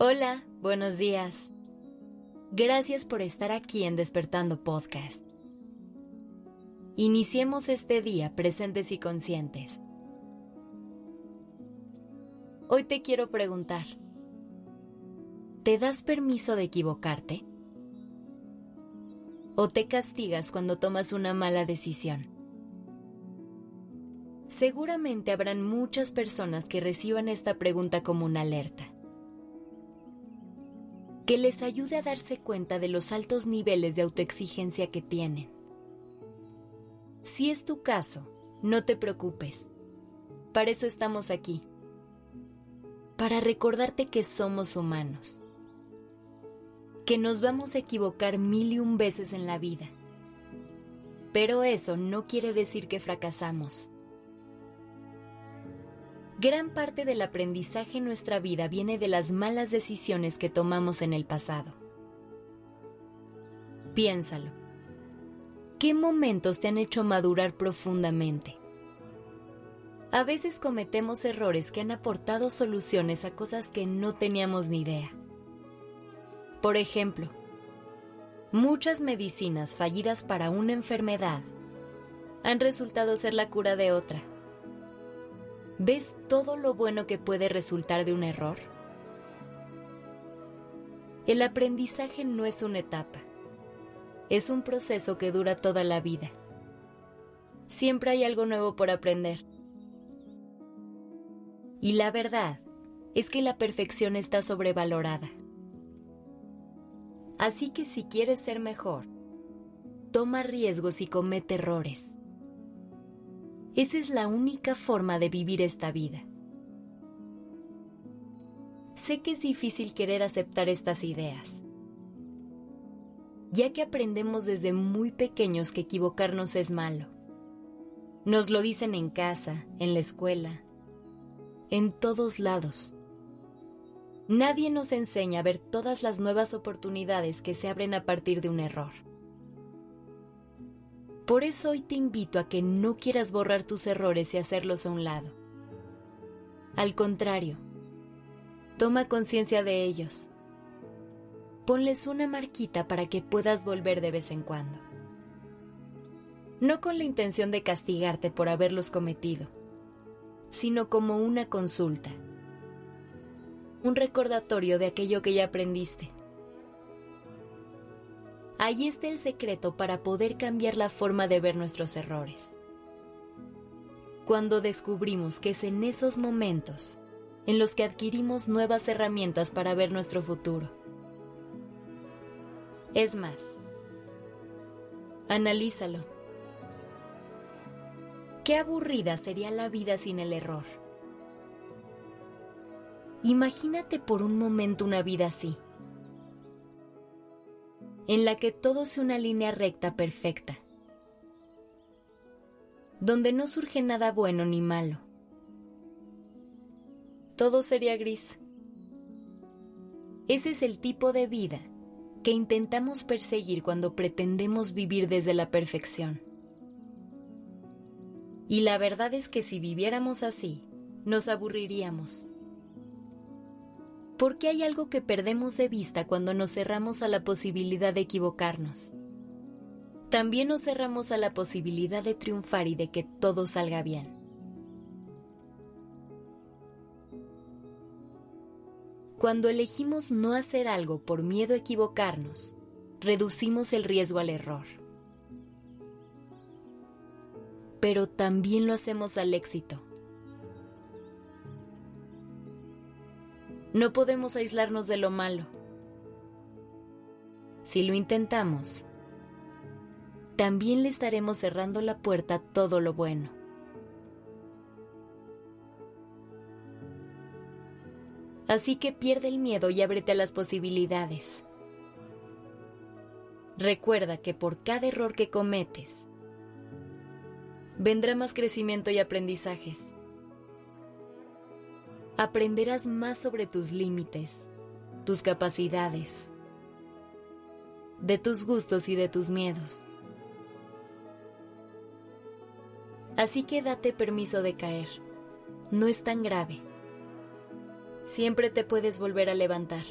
Hola, buenos días. Gracias por estar aquí en Despertando Podcast. Iniciemos este día presentes y conscientes. Hoy te quiero preguntar, ¿te das permiso de equivocarte? ¿O te castigas cuando tomas una mala decisión? Seguramente habrán muchas personas que reciban esta pregunta como una alerta que les ayude a darse cuenta de los altos niveles de autoexigencia que tienen. Si es tu caso, no te preocupes. Para eso estamos aquí. Para recordarte que somos humanos. Que nos vamos a equivocar mil y un veces en la vida. Pero eso no quiere decir que fracasamos. Gran parte del aprendizaje en nuestra vida viene de las malas decisiones que tomamos en el pasado. Piénsalo. ¿Qué momentos te han hecho madurar profundamente? A veces cometemos errores que han aportado soluciones a cosas que no teníamos ni idea. Por ejemplo, muchas medicinas fallidas para una enfermedad han resultado ser la cura de otra. ¿Ves todo lo bueno que puede resultar de un error? El aprendizaje no es una etapa, es un proceso que dura toda la vida. Siempre hay algo nuevo por aprender. Y la verdad es que la perfección está sobrevalorada. Así que si quieres ser mejor, toma riesgos y comete errores. Esa es la única forma de vivir esta vida. Sé que es difícil querer aceptar estas ideas, ya que aprendemos desde muy pequeños que equivocarnos es malo. Nos lo dicen en casa, en la escuela, en todos lados. Nadie nos enseña a ver todas las nuevas oportunidades que se abren a partir de un error. Por eso hoy te invito a que no quieras borrar tus errores y hacerlos a un lado. Al contrario, toma conciencia de ellos. Ponles una marquita para que puedas volver de vez en cuando. No con la intención de castigarte por haberlos cometido, sino como una consulta, un recordatorio de aquello que ya aprendiste Ahí está el secreto para poder cambiar la forma de ver nuestros errores. Cuando descubrimos que es en esos momentos en los que adquirimos nuevas herramientas para ver nuestro futuro. Es más, analízalo. Qué aburrida sería la vida sin el error. Imagínate por un momento una vida así en la que todo sea una línea recta perfecta, donde no surge nada bueno ni malo. Todo sería gris. Ese es el tipo de vida que intentamos perseguir cuando pretendemos vivir desde la perfección. Y la verdad es que si viviéramos así, nos aburriríamos porque hay algo que perdemos de vista cuando nos cerramos a la posibilidad de equivocarnos. También nos cerramos a la posibilidad de triunfar y de que todo salga bien. Cuando elegimos no hacer algo por miedo a equivocarnos, reducimos el riesgo al error. Pero también lo hacemos al éxito. No podemos aislarnos de lo malo. Si lo intentamos, también le estaremos cerrando la puerta a todo lo bueno. Así que pierde el miedo y ábrete a las posibilidades. Recuerda que por cada error que cometes, vendrá más crecimiento y aprendizajes aprenderás más sobre tus límites, tus capacidades, de tus gustos y de tus miedos. Así que date permiso de caer. No es tan grave. Siempre te puedes volver a levantar.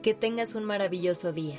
Que tengas un maravilloso día.